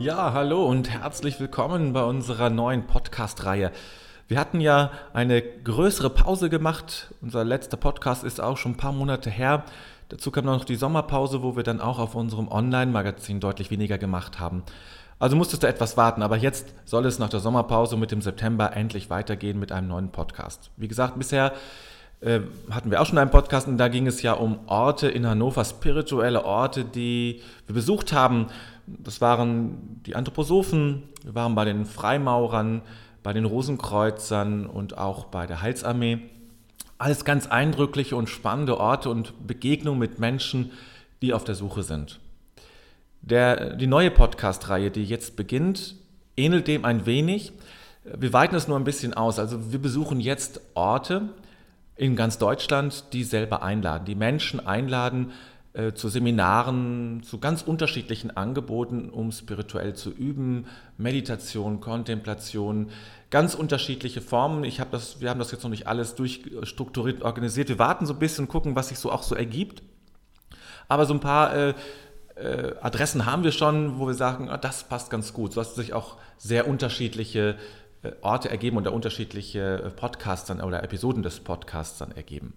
Ja, hallo und herzlich willkommen bei unserer neuen Podcast-Reihe. Wir hatten ja eine größere Pause gemacht. Unser letzter Podcast ist auch schon ein paar Monate her. Dazu kam noch die Sommerpause, wo wir dann auch auf unserem Online-Magazin deutlich weniger gemacht haben. Also musstest du etwas warten, aber jetzt soll es nach der Sommerpause mit dem September endlich weitergehen mit einem neuen Podcast. Wie gesagt, bisher äh, hatten wir auch schon einen Podcast und da ging es ja um Orte in Hannover, spirituelle Orte, die wir besucht haben. Das waren die Anthroposophen, wir waren bei den Freimaurern, bei den Rosenkreuzern und auch bei der Heilsarmee. Alles ganz eindrückliche und spannende Orte und Begegnungen mit Menschen, die auf der Suche sind. Der, die neue Podcast-Reihe, die jetzt beginnt, ähnelt dem ein wenig. Wir weiten es nur ein bisschen aus. Also wir besuchen jetzt Orte, in ganz Deutschland, die selber einladen, die Menschen einladen äh, zu Seminaren, zu ganz unterschiedlichen Angeboten, um spirituell zu üben, Meditation, Kontemplation, ganz unterschiedliche Formen. Ich habe das, wir haben das jetzt noch nicht alles durchstrukturiert organisiert. Wir warten so ein bisschen, gucken, was sich so auch so ergibt. Aber so ein paar äh, äh, Adressen haben wir schon, wo wir sagen, ah, das passt ganz gut. So dass sich auch sehr unterschiedliche Orte ergeben und da unterschiedliche äh, Podcasts dann, oder Episoden des Podcasts dann ergeben.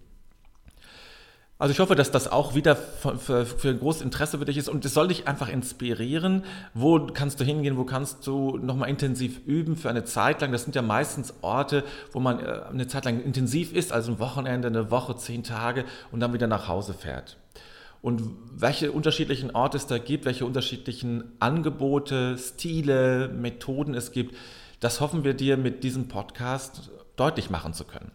Also ich hoffe, dass das auch wieder für, für, für ein großes Interesse für dich ist und es soll dich einfach inspirieren. Wo kannst du hingehen, wo kannst du nochmal intensiv üben für eine Zeit lang? Das sind ja meistens Orte, wo man äh, eine Zeit lang intensiv ist, also ein Wochenende, eine Woche, zehn Tage und dann wieder nach Hause fährt. Und welche unterschiedlichen Orte es da gibt, welche unterschiedlichen Angebote, Stile, Methoden es gibt, das hoffen wir dir mit diesem Podcast deutlich machen zu können.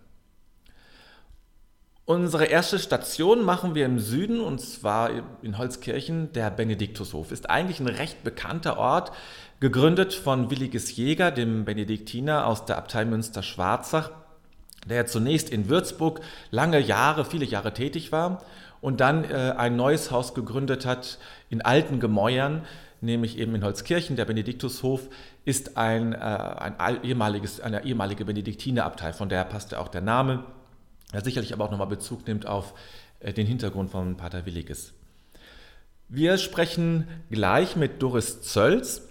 Unsere erste Station machen wir im Süden und zwar in Holzkirchen. Der Benediktushof ist eigentlich ein recht bekannter Ort, gegründet von Williges Jäger, dem Benediktiner aus der Abtei Münster-Schwarzach, der zunächst in Würzburg lange Jahre, viele Jahre tätig war und dann äh, ein neues Haus gegründet hat in alten Gemäuern, nämlich eben in Holzkirchen. Der Benediktushof ist ein, äh, ein ehemaliges, eine ehemalige Benediktinerabtei, von der passte auch der Name, der sicherlich aber auch nochmal Bezug nimmt auf äh, den Hintergrund von Pater Williges. Wir sprechen gleich mit Doris Zölz.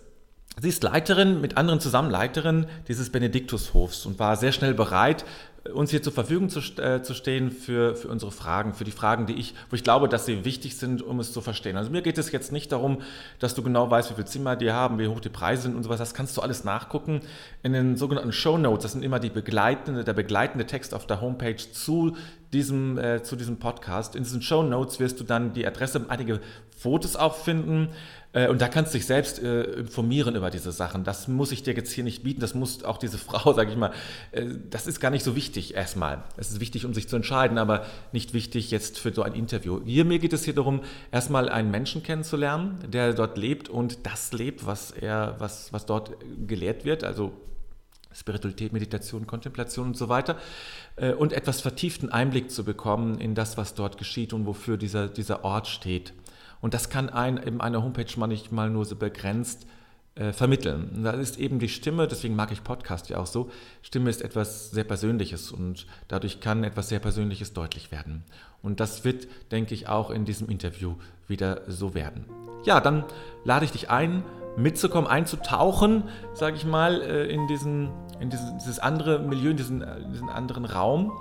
Sie ist Leiterin, mit anderen zusammen Leiterin dieses Benediktushofs und war sehr schnell bereit, uns hier zur Verfügung zu, äh, zu stehen für, für unsere Fragen, für die Fragen, die ich, wo ich glaube, dass sie wichtig sind, um es zu verstehen. Also mir geht es jetzt nicht darum, dass du genau weißt, wie viele Zimmer die haben, wie hoch die Preise sind und sowas. Das kannst du alles nachgucken in den sogenannten Show Notes. Das sind immer die begleitende, der begleitende Text auf der Homepage zu diesem, äh, zu diesem Podcast. In diesen Show Notes wirst du dann die Adresse, einige Fotos auch finden, äh, und da kannst du dich selbst äh, informieren über diese Sachen. Das muss ich dir jetzt hier nicht bieten. Das muss auch diese Frau, sage ich mal, äh, das ist gar nicht so wichtig erstmal. Es ist wichtig, um sich zu entscheiden, aber nicht wichtig jetzt für so ein Interview. Hier, mir geht es hier darum, erstmal einen Menschen kennenzulernen, der dort lebt und das lebt, was er, was, was dort gelehrt wird. Also Spiritualität, Meditation, Kontemplation und so weiter. Äh, und etwas vertieften Einblick zu bekommen in das, was dort geschieht und wofür dieser, dieser Ort steht. Und das kann ein, eben eine Homepage manchmal nur so begrenzt äh, vermitteln. Und da ist eben die Stimme, deswegen mag ich Podcast ja auch so, Stimme ist etwas sehr Persönliches und dadurch kann etwas sehr Persönliches deutlich werden. Und das wird, denke ich, auch in diesem Interview wieder so werden. Ja, dann lade ich dich ein, mitzukommen, einzutauchen, sage ich mal, äh, in, diesen, in diesen, dieses andere Milieu, in diesen, äh, diesen anderen Raum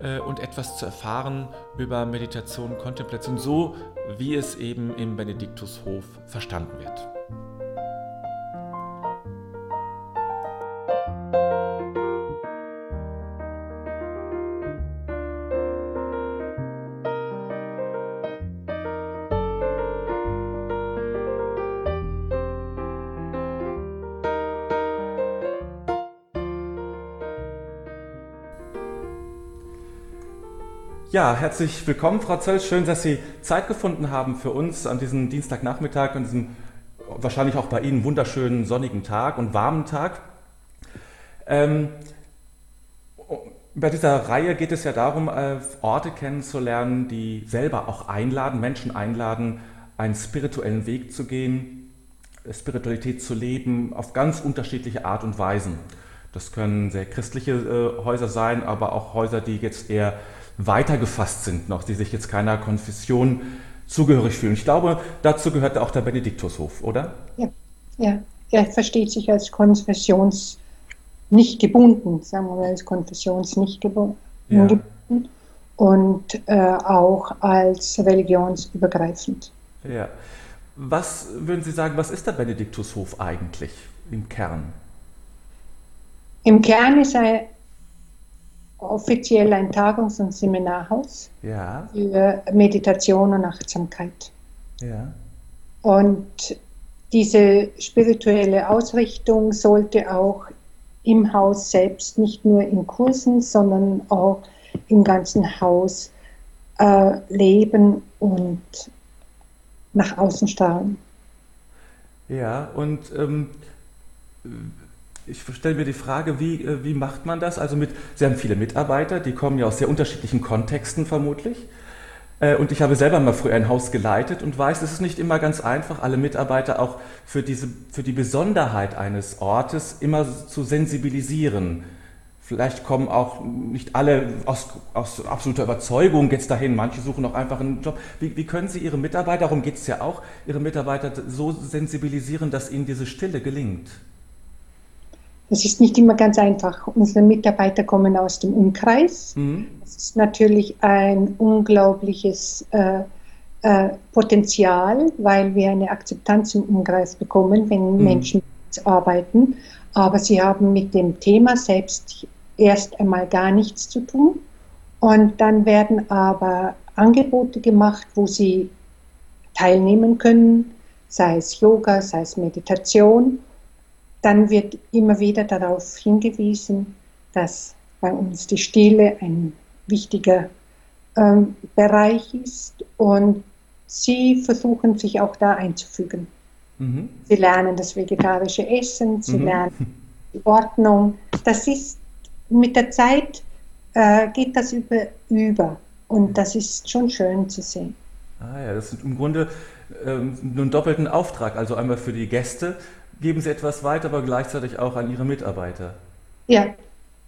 äh, und etwas zu erfahren über Meditation, Kontemplation, so wie es eben im Benediktushof verstanden wird. Ja, herzlich willkommen, Frau Zöll. Schön, dass Sie Zeit gefunden haben für uns an diesem Dienstagnachmittag, an diesem wahrscheinlich auch bei Ihnen wunderschönen sonnigen Tag und warmen Tag. Ähm, bei dieser Reihe geht es ja darum, äh, Orte kennenzulernen, die selber auch einladen, Menschen einladen, einen spirituellen Weg zu gehen, Spiritualität zu leben, auf ganz unterschiedliche Art und Weisen. Das können sehr christliche äh, Häuser sein, aber auch Häuser, die jetzt eher weiter gefasst sind noch, die sich jetzt keiner Konfession zugehörig fühlen. Ich glaube, dazu gehört auch der Benediktushof, oder? Ja, Ja, er versteht sich als konfessions nicht gebunden, sagen wir mal, als konfessions nicht gebunden. Ja. Und äh, auch als religionsübergreifend. Ja. Was würden Sie sagen, was ist der Benediktushof eigentlich im Kern? Im Kern ist er offiziell ein Tagungs- und Seminarhaus ja. für Meditation und Achtsamkeit. Ja. Und diese spirituelle Ausrichtung sollte auch im Haus selbst, nicht nur in Kursen, sondern auch im ganzen Haus äh, leben und nach außen strahlen. Ja, und ähm, ich stelle mir die Frage, wie, äh, wie macht man das? Also mit, Sie haben viele Mitarbeiter, die kommen ja aus sehr unterschiedlichen Kontexten vermutlich. Äh, und ich habe selber mal früher ein Haus geleitet und weiß, es ist nicht immer ganz einfach, alle Mitarbeiter auch für, diese, für die Besonderheit eines Ortes immer zu sensibilisieren. Vielleicht kommen auch nicht alle aus, aus absoluter Überzeugung jetzt dahin. Manche suchen auch einfach einen Job. Wie, wie können Sie Ihre Mitarbeiter, darum geht es ja auch, Ihre Mitarbeiter so sensibilisieren, dass ihnen diese Stille gelingt? Das ist nicht immer ganz einfach. Unsere Mitarbeiter kommen aus dem Umkreis. Mhm. Das ist natürlich ein unglaubliches äh, äh, Potenzial, weil wir eine Akzeptanz im Umkreis bekommen, wenn mhm. Menschen arbeiten. Aber sie haben mit dem Thema selbst erst einmal gar nichts zu tun. Und dann werden aber Angebote gemacht, wo sie teilnehmen können, sei es Yoga, sei es Meditation dann wird immer wieder darauf hingewiesen, dass bei uns die Stille ein wichtiger ähm, Bereich ist und sie versuchen sich auch da einzufügen. Mhm. Sie lernen das vegetarische Essen, sie mhm. lernen die Ordnung. Das ist mit der Zeit äh, geht das über, über und das ist schon schön zu sehen. Ah ja, das ist im Grunde ähm, nur einen doppelten Auftrag, also einmal für die Gäste geben Sie etwas weiter, aber gleichzeitig auch an Ihre Mitarbeiter. Ja.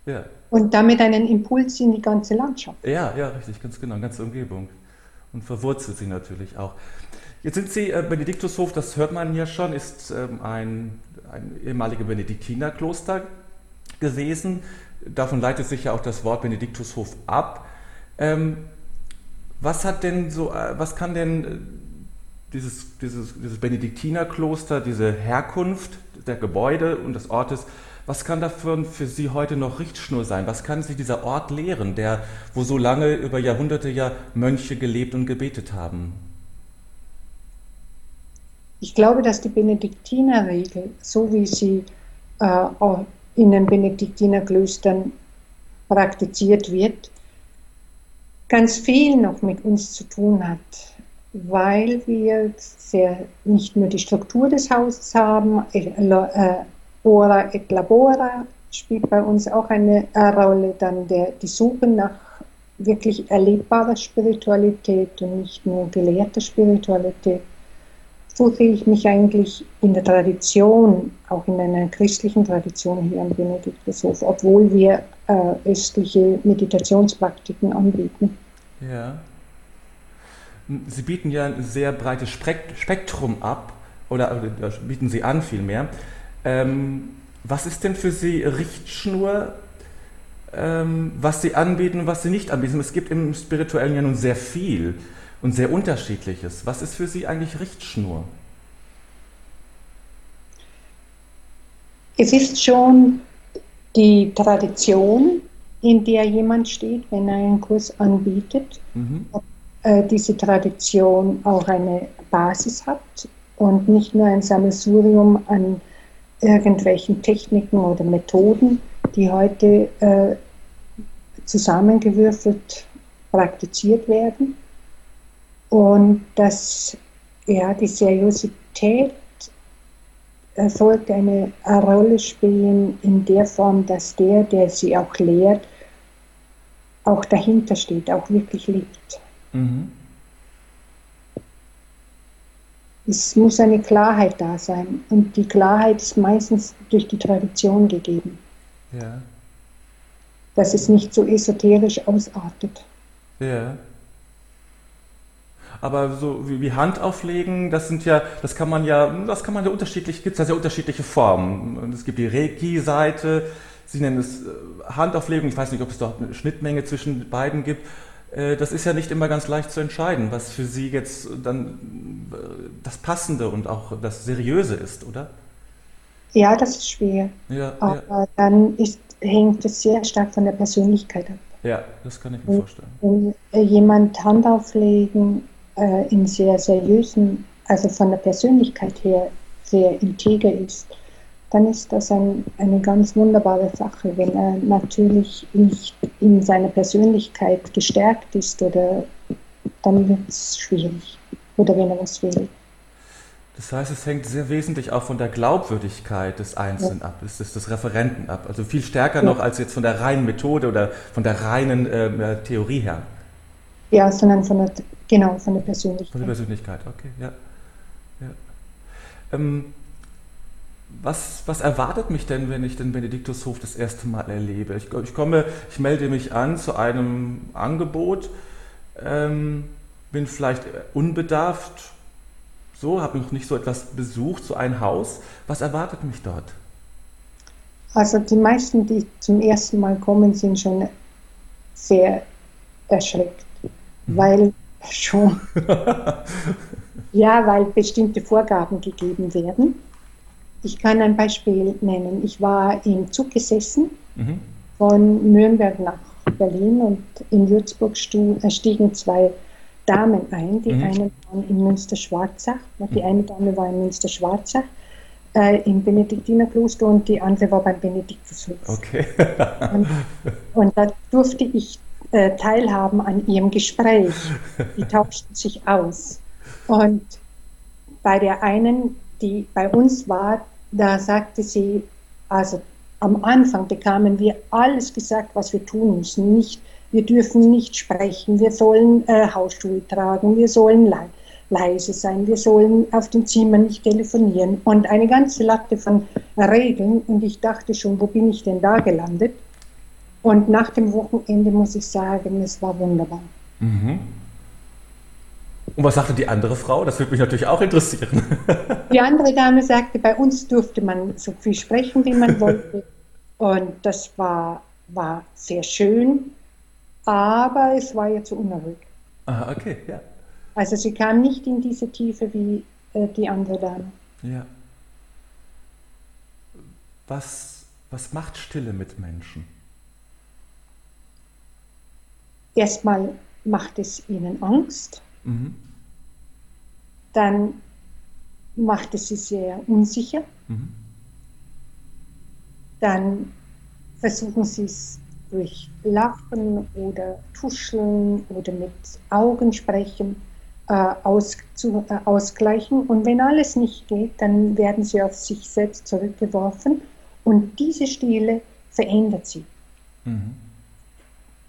ja. Und damit einen Impuls in die ganze Landschaft. Ja, ja, richtig, ganz genau, ganze Umgebung. Und verwurzelt sie natürlich auch. Jetzt sind Sie, äh, Benediktushof, das hört man ja schon, ist ähm, ein, ein ehemaliges Benediktinerkloster gewesen. Davon leitet sich ja auch das Wort Benediktushof ab. Ähm, was hat denn so, äh, was kann denn äh, dieses, dieses, dieses Benediktinerkloster, diese Herkunft der Gebäude und des Ortes, was kann davon für Sie heute noch Richtschnur sein? Was kann Sie dieser Ort lehren, der, wo so lange über Jahrhunderte ja Mönche gelebt und gebetet haben? Ich glaube, dass die Benediktinerregel, so wie sie äh, in den Benediktinerklöstern praktiziert wird, ganz viel noch mit uns zu tun hat weil wir sehr, nicht nur die Struktur des Hauses haben, äh, Ora et Labora spielt bei uns auch eine Rolle, dann der, die Suche nach wirklich erlebbarer Spiritualität und nicht nur gelehrter Spiritualität. So sehe ich mich eigentlich in der Tradition, auch in einer christlichen Tradition hier am Benediktushof, obwohl wir äh, östliche Meditationspraktiken anbieten. Ja. Sie bieten ja ein sehr breites Spektrum ab oder bieten Sie an vielmehr. Ähm, was ist denn für Sie Richtschnur, ähm, was Sie anbieten und was Sie nicht anbieten? Es gibt im Spirituellen ja nun sehr viel und sehr unterschiedliches. Was ist für Sie eigentlich Richtschnur? Es ist schon die Tradition, in der jemand steht, wenn er einen Kurs anbietet. Mhm. Äh, diese Tradition auch eine Basis hat und nicht nur ein Sammelsurium an irgendwelchen Techniken oder Methoden, die heute äh, zusammengewürfelt praktiziert werden. Und dass ja, die Seriosität sollte eine Rolle spielen in der Form, dass der, der sie auch lehrt, auch dahinter steht, auch wirklich liebt. Mhm. Es muss eine Klarheit da sein und die Klarheit ist meistens durch die Tradition gegeben. Ja. Dass es nicht so esoterisch ausartet. Ja. Aber so wie, wie Hand auflegen, das sind ja, das kann man ja, das kann man ja unterschiedlich, gibt es ja sehr unterschiedliche Formen. Und es gibt die Reiki-Seite, Sie nennen es äh, Handauflegung, ich weiß nicht, ob es dort eine Schnittmenge zwischen beiden gibt. Äh, das ist ja nicht immer ganz leicht zu entscheiden, was für Sie jetzt dann äh, das Passende und auch das Seriöse ist, oder? Ja, das ist schwer. Ja, Aber ja. dann ist, hängt es sehr stark von der Persönlichkeit ab. Ja, das kann ich mir vorstellen. Wenn jemand Hand auflegen äh, in sehr seriösen, also von der Persönlichkeit her sehr integer ist, dann ist das ein, eine ganz wunderbare Sache. Wenn er natürlich nicht in seiner Persönlichkeit gestärkt ist, oder dann wird es schwierig. Oder wenn er was will. Das heißt, es hängt sehr wesentlich auch von der Glaubwürdigkeit des Einzelnen ja. ab, des, des, Referenten ab. Also viel stärker ja. noch als jetzt von der reinen Methode oder von der reinen äh, Theorie her. Ja, sondern von der, genau, von der Persönlichkeit. Von der Persönlichkeit, okay, ja. ja. Ähm, was, was erwartet mich denn, wenn ich den Benediktushof das erste Mal erlebe? Ich, ich komme, ich melde mich an zu einem Angebot, ähm, bin vielleicht unbedarft, so, habe noch nicht so etwas besucht, so ein Haus. Was erwartet mich dort? Also die meisten, die zum ersten Mal kommen, sind schon sehr erschreckt, mhm. weil schon, ja, weil bestimmte Vorgaben gegeben werden. Ich kann ein Beispiel nennen. Ich war im Zug gesessen mhm. von Nürnberg nach Berlin und in Würzburg äh, stiegen zwei Damen ein. Die mhm. eine waren in Münster-Schwarzach, die mhm. eine Dame war in Münster-Schwarzach äh, im Benediktinerkloster und die andere war beim Benediktushof. Okay. und, und, da durfte ich äh, teilhaben an ihrem Gespräch. Die tauschten sich aus. Und bei der einen, die bei uns war, da sagte sie, also am Anfang bekamen wir alles gesagt, was wir tun müssen. Nicht, wir dürfen nicht sprechen, wir sollen äh, Hausschuhe tragen, wir sollen le leise sein, wir sollen auf dem Zimmer nicht telefonieren und eine ganze Latte von Regeln. Und ich dachte schon, wo bin ich denn da gelandet? Und nach dem Wochenende muss ich sagen, es war wunderbar. Mhm. Und was sagte die andere Frau? Das würde mich natürlich auch interessieren. Die andere Dame sagte, bei uns durfte man so viel sprechen, wie man wollte. Und das war, war sehr schön, aber es war ja zu unruhig. Ah, okay, ja. Also sie kam nicht in diese Tiefe wie äh, die andere Dame. Ja. Was, was macht Stille mit Menschen? Erstmal macht es ihnen Angst Mhm. Dann macht es sie sehr unsicher. Mhm. Dann versuchen sie es durch Lachen oder Tuscheln oder mit Augen sprechen äh, aus, zu, äh, ausgleichen. Und wenn alles nicht geht, dann werden sie auf sich selbst zurückgeworfen und diese Stille verändert sie. Mhm.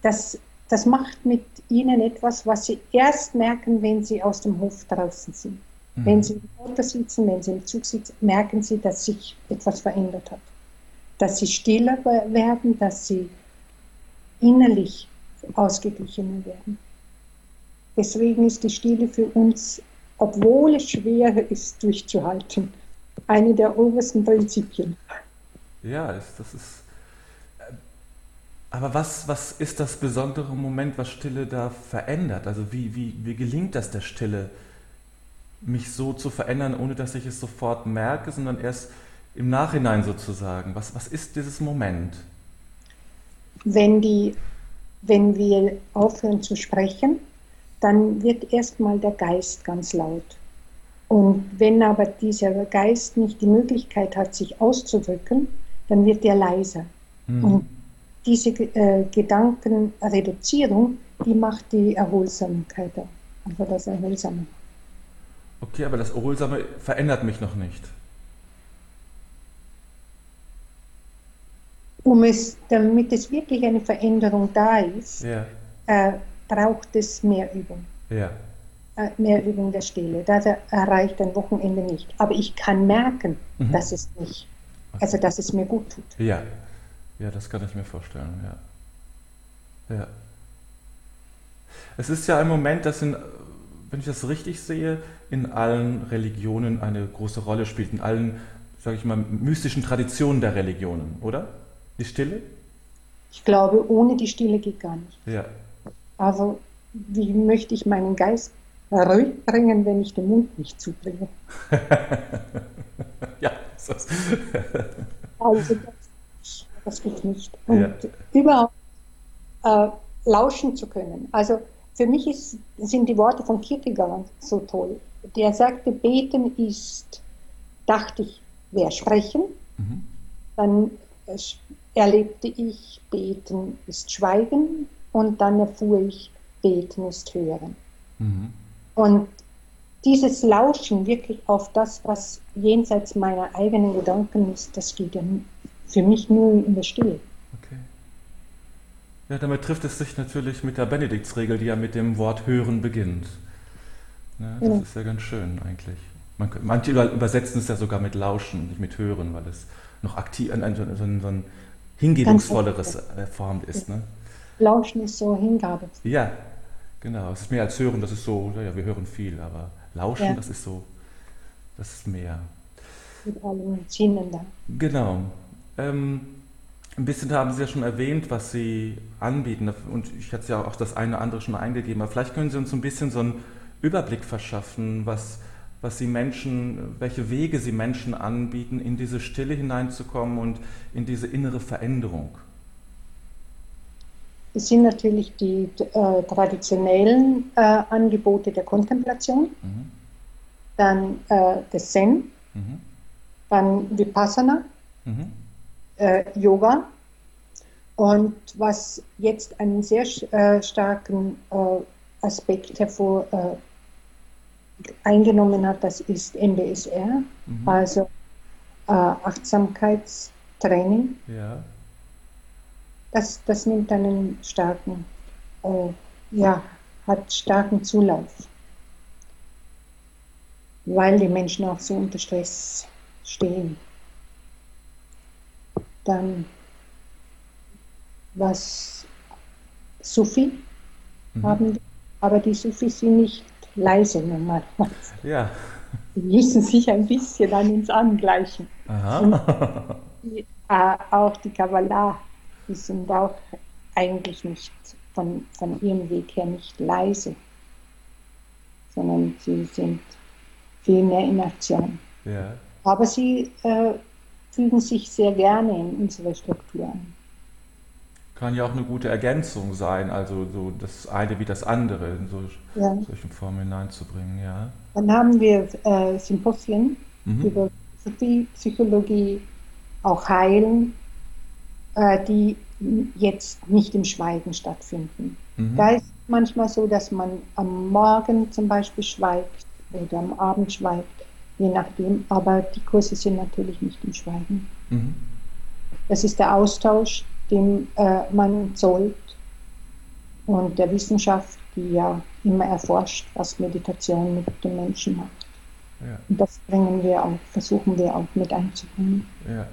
Das das macht mit ihnen etwas, was sie erst merken, wenn sie aus dem Hof draußen sind. Mhm. Wenn sie im Auto sitzen, wenn sie im Zug sitzen, merken sie, dass sich etwas verändert hat. Dass sie stiller werden, dass sie innerlich ausgeglichener werden. Deswegen ist die Stille für uns, obwohl es schwer ist, durchzuhalten, eine der obersten Prinzipien. Ja, das ist aber was, was ist das besondere Moment, was Stille da verändert? Also wie, wie, wie gelingt das der Stille, mich so zu verändern, ohne dass ich es sofort merke, sondern erst im Nachhinein sozusagen? Was, was ist dieses Moment? Wenn, die, wenn wir aufhören zu sprechen, dann wird erstmal der Geist ganz laut. Und wenn aber dieser Geist nicht die Möglichkeit hat, sich auszudrücken, dann wird er leiser. Mhm. Und diese äh, Gedankenreduzierung, die macht die Erholsamkeit, also das Erholsame. Okay, aber das Erholsame verändert mich noch nicht. Um es, damit es wirklich eine Veränderung da ist, ja. äh, braucht es mehr Übung. Ja. Äh, mehr Übung der Stille. Das erreicht ein Wochenende nicht. Aber ich kann merken, mhm. dass es nicht, also dass es mir gut tut. Ja, ja, das kann ich mir vorstellen, ja. Ja. Es ist ja ein Moment, das in, wenn ich das richtig sehe, in allen Religionen eine große Rolle spielt, in allen, sage ich mal, mystischen Traditionen der Religionen, oder? Die Stille? Ich glaube, ohne die Stille geht gar nicht. Ja. Also, wie möchte ich meinen Geist ruhig bringen, wenn ich den Mund nicht zubringe? ja, das also das, das geht nicht. Und ja. überhaupt äh, lauschen zu können. Also für mich ist, sind die Worte von Kierkegaard so toll. Der sagte, beten ist, dachte ich, wäre sprechen. Mhm. Dann erlebte ich, beten ist schweigen. Und dann erfuhr ich, beten ist hören. Mhm. Und dieses Lauschen wirklich auf das, was jenseits meiner eigenen Gedanken ist, das geht ja für mich nur in der Stille. Ja, damit trifft es sich natürlich mit der Benediktsregel, die ja mit dem Wort hören beginnt. Ja, das ja. ist ja ganz schön eigentlich. Man, manche übersetzen es ja sogar mit lauschen, nicht mit hören, weil es noch aktiv, ein, ein, so, ein, so ein hingebungsvolleres äh, Form ist. Ne? Lauschen ist so Hingabe. Ja, genau. Es ist mehr als hören, das ist so, ja, wir hören viel, aber lauschen, ja. das ist so, das ist mehr. Mit allen Sinnen da. Genau. Ähm, ein bisschen haben Sie ja schon erwähnt, was Sie anbieten. Und ich hatte ja auch das eine oder andere schon eingegeben. Aber vielleicht können Sie uns ein bisschen so einen Überblick verschaffen, was, was Sie Menschen, welche Wege Sie Menschen anbieten, in diese Stille hineinzukommen und in diese innere Veränderung. Es sind natürlich die äh, traditionellen äh, Angebote der Kontemplation, mhm. dann äh, des Zen, mhm. dann Vipassana. Mhm äh, Yoga. Und was jetzt einen sehr äh, starken äh, Aspekt hervor äh, eingenommen hat, das ist MBSR, mhm. also äh, Achtsamkeitstraining. Ja. Das, das nimmt einen starken, äh, ja, hat starken Zulauf, weil die Menschen auch so unter Stress stehen dann was Sufi mhm. haben, aber die Sufis sind nicht leise normalerweise. Ja. Die müssen sich ein bisschen an uns angleichen. Aha. Die, äh, auch die Kabbalah, die sind auch eigentlich nicht von, von ihrem Weg her nicht leise, sondern sie sind viel mehr in Aktion. Ja. Aber sie äh, fügen sich sehr gerne in unsere Struktur an. Kann ja auch eine gute Ergänzung sein, also so das eine wie das andere in so, ja. solchen Formen hineinzubringen, ja. Dann haben wir äh, Symposien mhm. über Philosophie, Psychologie, auch Heilen, äh, die jetzt nicht im Schweigen stattfinden. Mhm. Da ist manchmal so, dass man am Morgen zum Beispiel schweigt oder am Abend schweigt je nachdem. Aber die Kurse sind natürlich nicht im Schweigen. Mhm. Das ist der Austausch, den äh, man zollt und der Wissenschaft, die ja immer erforscht, was Meditation mit dem Menschen macht. Ja. Und das bringen wir auch, versuchen wir auch mit einzubringen. Ja.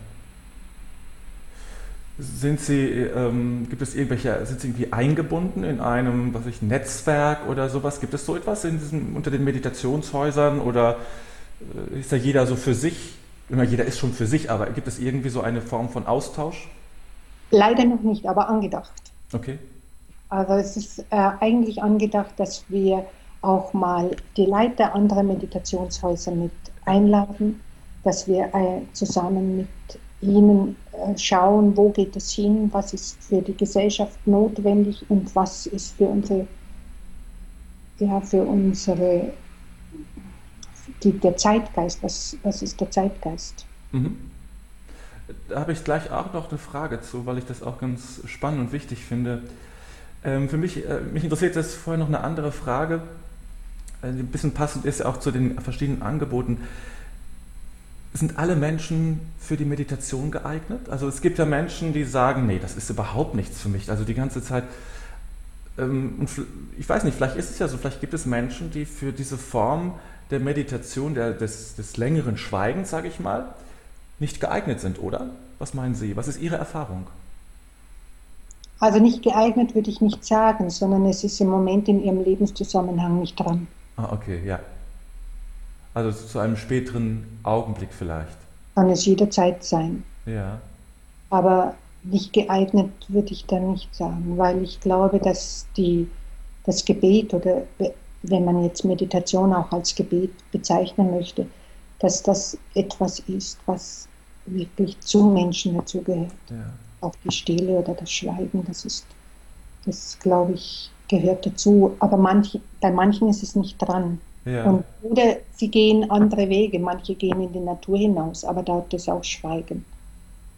Sind Sie, ähm, gibt es irgendwelche, sind Sie irgendwie eingebunden in einem, was ich, Netzwerk oder sowas? Gibt es so etwas in diesen, unter den Meditationshäusern oder ist da jeder so für sich? Immer jeder ist schon für sich, aber gibt es irgendwie so eine Form von Austausch? Leider noch nicht, aber angedacht. Okay. Also es ist äh, eigentlich angedacht, dass wir auch mal die Leiter anderer Meditationshäuser mit einladen, dass wir äh, zusammen mit ihnen äh, schauen, wo geht es hin, was ist für die Gesellschaft notwendig und was ist für unsere, ja, für unsere die, der Zeitgeist, was, was ist der Zeitgeist? Mhm. Da habe ich gleich auch noch eine Frage zu, weil ich das auch ganz spannend und wichtig finde. Ähm, für mich, äh, mich interessiert jetzt vorher noch eine andere Frage, äh, die ein bisschen passend ist auch zu den verschiedenen Angeboten. Sind alle Menschen für die Meditation geeignet? Also es gibt ja Menschen, die sagen, nee, das ist überhaupt nichts für mich. Also die ganze Zeit, ähm, ich weiß nicht, vielleicht ist es ja so, vielleicht gibt es Menschen, die für diese Form der Meditation, der, des, des längeren Schweigens, sage ich mal, nicht geeignet sind, oder? Was meinen Sie? Was ist Ihre Erfahrung? Also nicht geeignet würde ich nicht sagen, sondern es ist im Moment in Ihrem Lebenszusammenhang nicht dran. Ah, okay, ja. Also zu einem späteren Augenblick vielleicht. Kann es jederzeit sein. Ja. Aber nicht geeignet würde ich da nicht sagen, weil ich glaube, dass die, das Gebet oder wenn man jetzt Meditation auch als Gebet bezeichnen möchte, dass das etwas ist, was wirklich zum Menschen dazugehört. Ja. Auch die Stille oder das Schweigen, das ist, das glaube ich, gehört dazu. Aber manch, bei manchen ist es nicht dran. Ja. Und, oder sie gehen andere Wege. Manche gehen in die Natur hinaus, aber da es auch Schweigen.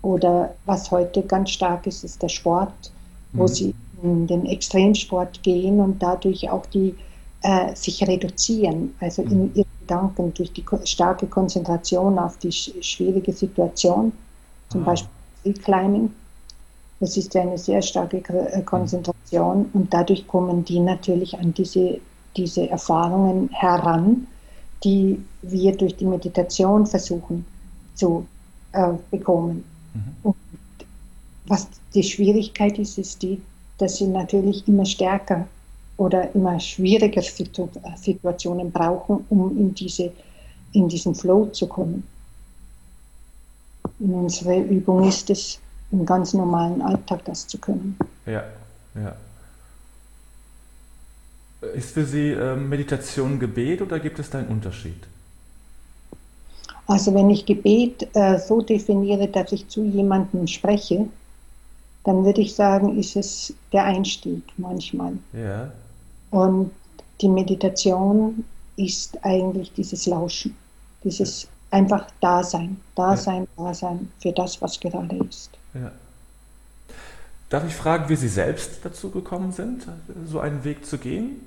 Oder was heute ganz stark ist, ist der Sport, wo mhm. sie in den Extremsport gehen und dadurch auch die äh, sich reduzieren, also in mhm. ihren Gedanken durch die starke Konzentration auf die schwierige Situation, zum ah. Beispiel Climbing. Das ist eine sehr starke äh, Konzentration und dadurch kommen die natürlich an diese, diese Erfahrungen heran, die wir durch die Meditation versuchen zu äh, bekommen. Mhm. Und was die Schwierigkeit ist, ist die, dass sie natürlich immer stärker oder immer schwierige Situationen brauchen, um in, diese, in diesen Flow zu kommen. In unserer Übung ist es, im ganz normalen Alltag das zu können. Ja, ja. Ist für Sie äh, Meditation Gebet oder gibt es da einen Unterschied? Also wenn ich Gebet äh, so definiere, dass ich zu jemandem spreche, dann würde ich sagen, ist es der Einstieg manchmal. Ja. Und die Meditation ist eigentlich dieses Lauschen, dieses einfach Dasein, Dasein, ja. Dasein für das, was gerade ist. Ja. Darf ich fragen, wie Sie selbst dazu gekommen sind, so einen Weg zu gehen?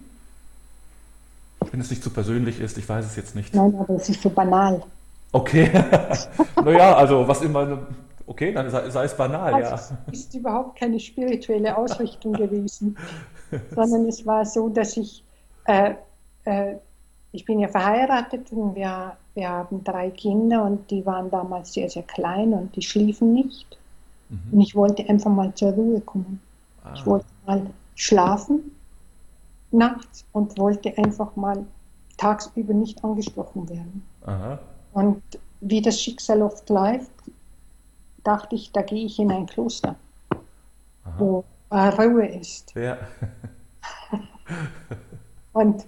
Wenn es nicht zu persönlich ist, ich weiß es jetzt nicht. Nein, aber es ist so banal. Okay. naja, also was immer. Okay, dann sei, sei es banal, also ja. Es ist überhaupt keine spirituelle Ausrichtung gewesen. sondern es war so, dass ich, äh, äh, ich bin ja verheiratet und wir, wir haben drei Kinder und die waren damals sehr, sehr klein und die schliefen nicht. Mhm. Und ich wollte einfach mal zur Ruhe kommen. Ah. Ich wollte mal schlafen nachts und wollte einfach mal tagsüber nicht angesprochen werden. Aha. Und wie das Schicksal oft läuft, dachte ich, da gehe ich in ein Kloster, Aha. wo Ruhe ist. Ja. und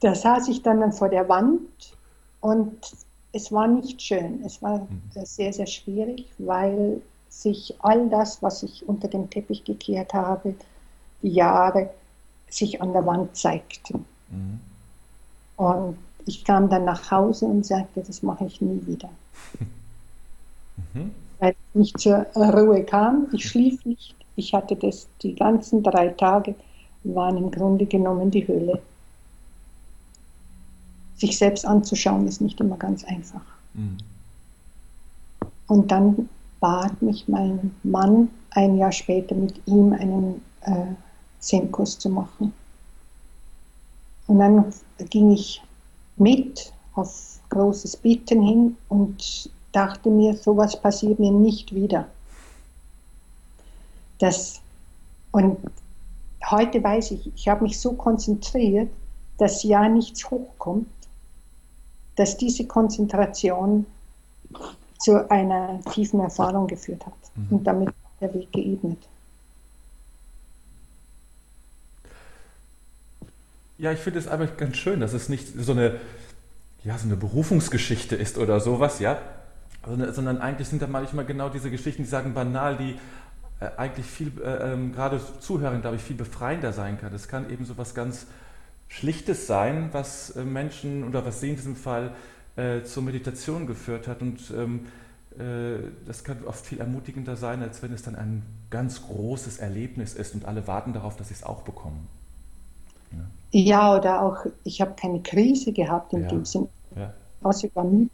da saß ich dann vor der Wand und es war nicht schön. Es war mhm. sehr, sehr schwierig, weil sich all das, was ich unter den Teppich gekehrt habe, die Jahre, sich an der Wand zeigte. Mhm. Und ich kam dann nach Hause und sagte, das mache ich nie wieder. Mhm. Ich nicht zur Ruhe kam, ich schlief nicht, ich hatte das, die ganzen drei Tage waren im Grunde genommen die Höhle. Sich selbst anzuschauen ist nicht immer ganz einfach. Mhm. Und dann bat mich mein Mann ein Jahr später mit ihm einen äh, Zen-Kurs zu machen. Und dann ging ich mit auf großes Bitten hin und dachte mir, sowas passiert mir nicht wieder. Das, und heute weiß ich, ich habe mich so konzentriert, dass ja nichts hochkommt, dass diese Konzentration zu einer tiefen Erfahrung geführt hat mhm. und damit der Weg geebnet. Ja, ich finde es einfach ganz schön, dass es nicht so eine, ja, so eine Berufungsgeschichte ist oder sowas, ja, sondern eigentlich sind da manchmal genau diese Geschichten, die sagen banal, die äh, eigentlich viel, äh, ähm, gerade Zuhören, glaube ich, viel befreiender sein kann. Es kann eben so was ganz Schlichtes sein, was äh, Menschen oder was Sie in diesem Fall äh, zur Meditation geführt hat. Und ähm, äh, das kann oft viel ermutigender sein, als wenn es dann ein ganz großes Erlebnis ist und alle warten darauf, dass sie es auch bekommen. Ja, ja oder auch, ich habe keine Krise gehabt in ja. dem Sinne. Ja. Was über mich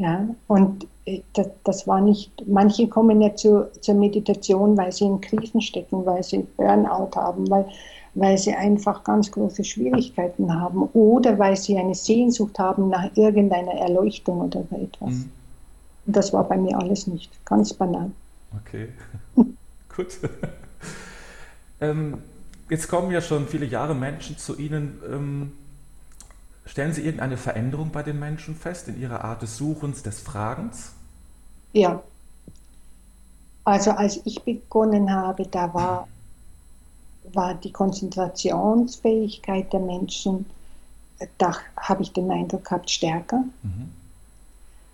ja, und äh, das, das, war nicht, manche kommen ja zu, zur Meditation, weil sie in Krisen stecken, weil sie Burnout haben, weil, weil sie einfach ganz große Schwierigkeiten haben oder weil sie eine Sehnsucht haben nach irgendeiner Erleuchtung oder so etwas. Mhm. Und das war bei mir alles nicht, ganz banal. Okay, gut. ähm, jetzt kommen ja schon viele Jahre Menschen zu Ihnen. Ähm, Stellen Sie irgendeine Veränderung bei den Menschen fest in ihrer Art des Suchens, des Fragens? Ja. Also als ich begonnen habe, da war, war die Konzentrationsfähigkeit der Menschen, da habe ich den Eindruck gehabt, stärker. Mhm.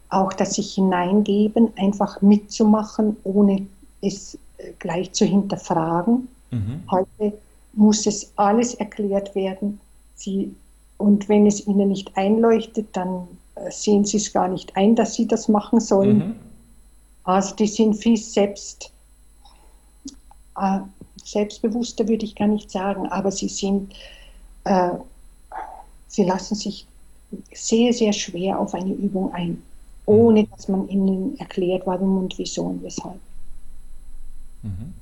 Auch das sich hineingeben, einfach mitzumachen, ohne es äh, gleich zu hinterfragen. Mhm. Heute muss es alles erklärt werden. Sie, und wenn es ihnen nicht einleuchtet, dann äh, sehen sie es gar nicht ein, dass sie das machen sollen. Mhm. Also die sind viel selbst, äh, selbstbewusster, würde ich gar nicht sagen, aber sie sind, äh, sie lassen sich sehr, sehr schwer auf eine Übung ein, ohne mhm. dass man ihnen erklärt, warum und wieso und weshalb. Mhm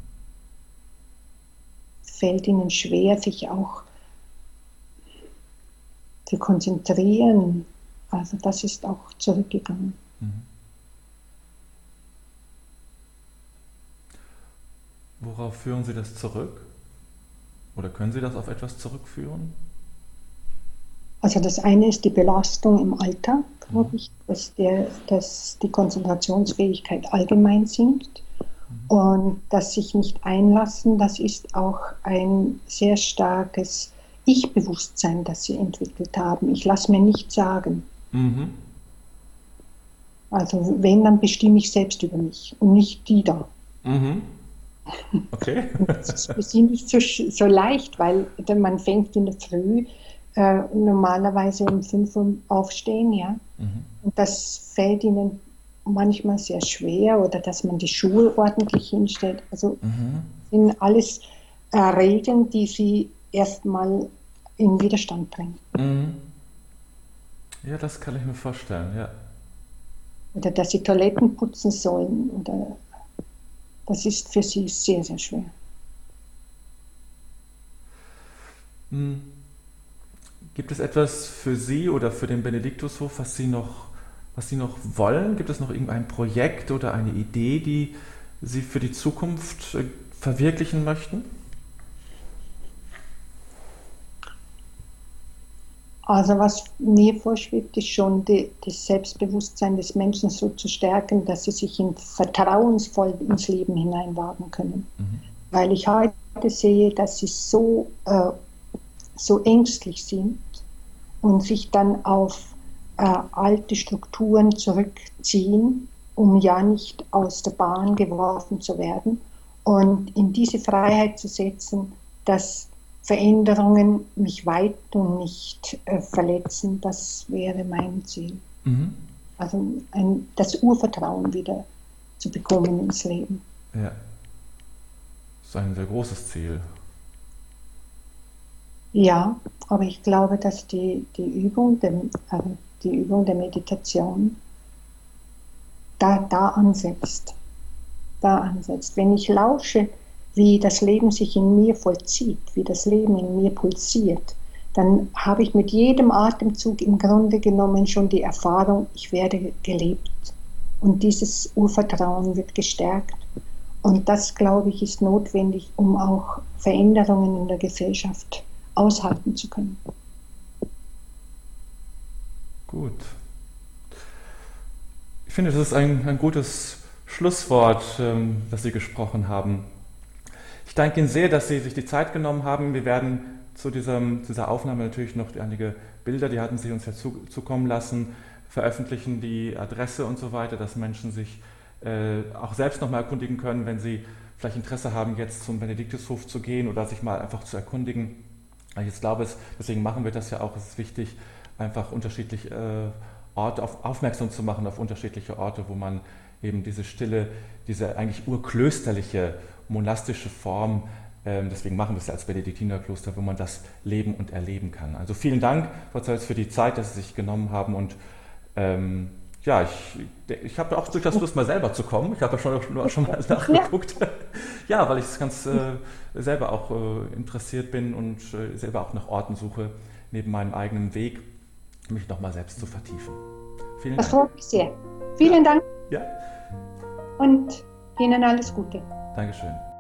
fällt ihnen schwer, sich auch zu konzentrieren. Also das ist auch zurückgegangen. Mhm. Worauf führen Sie das zurück? Oder können Sie das auf etwas zurückführen? Also das eine ist die Belastung im Alltag, glaube mhm. ich, dass, der, dass die Konzentrationsfähigkeit allgemein sinkt. Und das sich nicht einlassen, das ist auch ein sehr starkes Ich-Bewusstsein, das sie entwickelt haben. Ich lasse mir nicht sagen. Mhm. Also wenn, dann bestimme ich selbst über mich und nicht die da. Mhm. Okay. das ist für sie nicht so, so leicht, weil man fängt in der Früh äh, normalerweise um 5 Uhr aufstehen, ja. Mhm. Und das fällt ihnen manchmal sehr schwer oder dass man die Schuhe ordentlich hinstellt. Also mhm. sind alles äh, Regeln, die sie erstmal in Widerstand bringen. Mhm. Ja, das kann ich mir vorstellen, ja. Oder dass sie Toiletten putzen sollen. Oder das ist für sie sehr, sehr schwer. Mhm. Gibt es etwas für Sie oder für den Benediktushof, was Sie noch was Sie noch wollen? Gibt es noch irgendein Projekt oder eine Idee, die Sie für die Zukunft äh, verwirklichen möchten? Also was mir vorschwebt, ist schon die, das Selbstbewusstsein des Menschen so zu stärken, dass sie sich in vertrauensvoll ins Leben hineinwagen können. Mhm. Weil ich heute sehe, dass sie so, äh, so ängstlich sind und sich dann auf äh, alte Strukturen zurückziehen, um ja nicht aus der Bahn geworfen zu werden und in diese Freiheit zu setzen, dass Veränderungen mich weit und nicht äh, verletzen, das wäre mein Ziel. Mhm. Also ein, das Urvertrauen wieder zu bekommen ins Leben. Ja, das ist ein sehr großes Ziel. Ja, aber ich glaube, dass die, die Übung, dem, also die Übung der Meditation da, da ansetzt. Da ansetzt. Wenn ich lausche, wie das Leben sich in mir vollzieht, wie das Leben in mir pulsiert, dann habe ich mit jedem Atemzug im Grunde genommen schon die Erfahrung, ich werde gelebt. Und dieses Urvertrauen wird gestärkt. Und das, glaube ich, ist notwendig, um auch Veränderungen in der Gesellschaft aushalten zu können. Gut. Ich finde, das ist ein, ein gutes Schlusswort, ähm, das Sie gesprochen haben. Ich danke Ihnen sehr, dass Sie sich die Zeit genommen haben. Wir werden zu diesem, dieser Aufnahme natürlich noch einige Bilder, die hatten Sie uns ja zu, zukommen lassen, veröffentlichen, die Adresse und so weiter, dass Menschen sich äh, auch selbst nochmal erkundigen können, wenn sie vielleicht Interesse haben, jetzt zum Benediktushof zu gehen oder sich mal einfach zu erkundigen. Ich glaube, deswegen machen wir das ja auch, es ist wichtig, einfach unterschiedlich äh, Orte auf, aufmerksam zu machen auf unterschiedliche Orte, wo man eben diese stille, diese eigentlich urklösterliche, monastische Form, ähm, deswegen machen wir es als Benediktinerkloster, wo man das leben und erleben kann. Also vielen Dank, Frau Zeutz, für die Zeit, dass Sie sich genommen haben und ähm, ja, ich, ich habe auch durchaus Lust, mal selber zu kommen. Ich habe ja schon, schon mal nachgeguckt. Ja, ja weil ich ganz äh, selber auch äh, interessiert bin und äh, selber auch nach Orten suche, neben meinem eigenen Weg mich nochmal selbst zu vertiefen. Vielen das Dank. freut mich sehr. Vielen ja. Dank. Ja. Und Ihnen alles Gute. Dankeschön.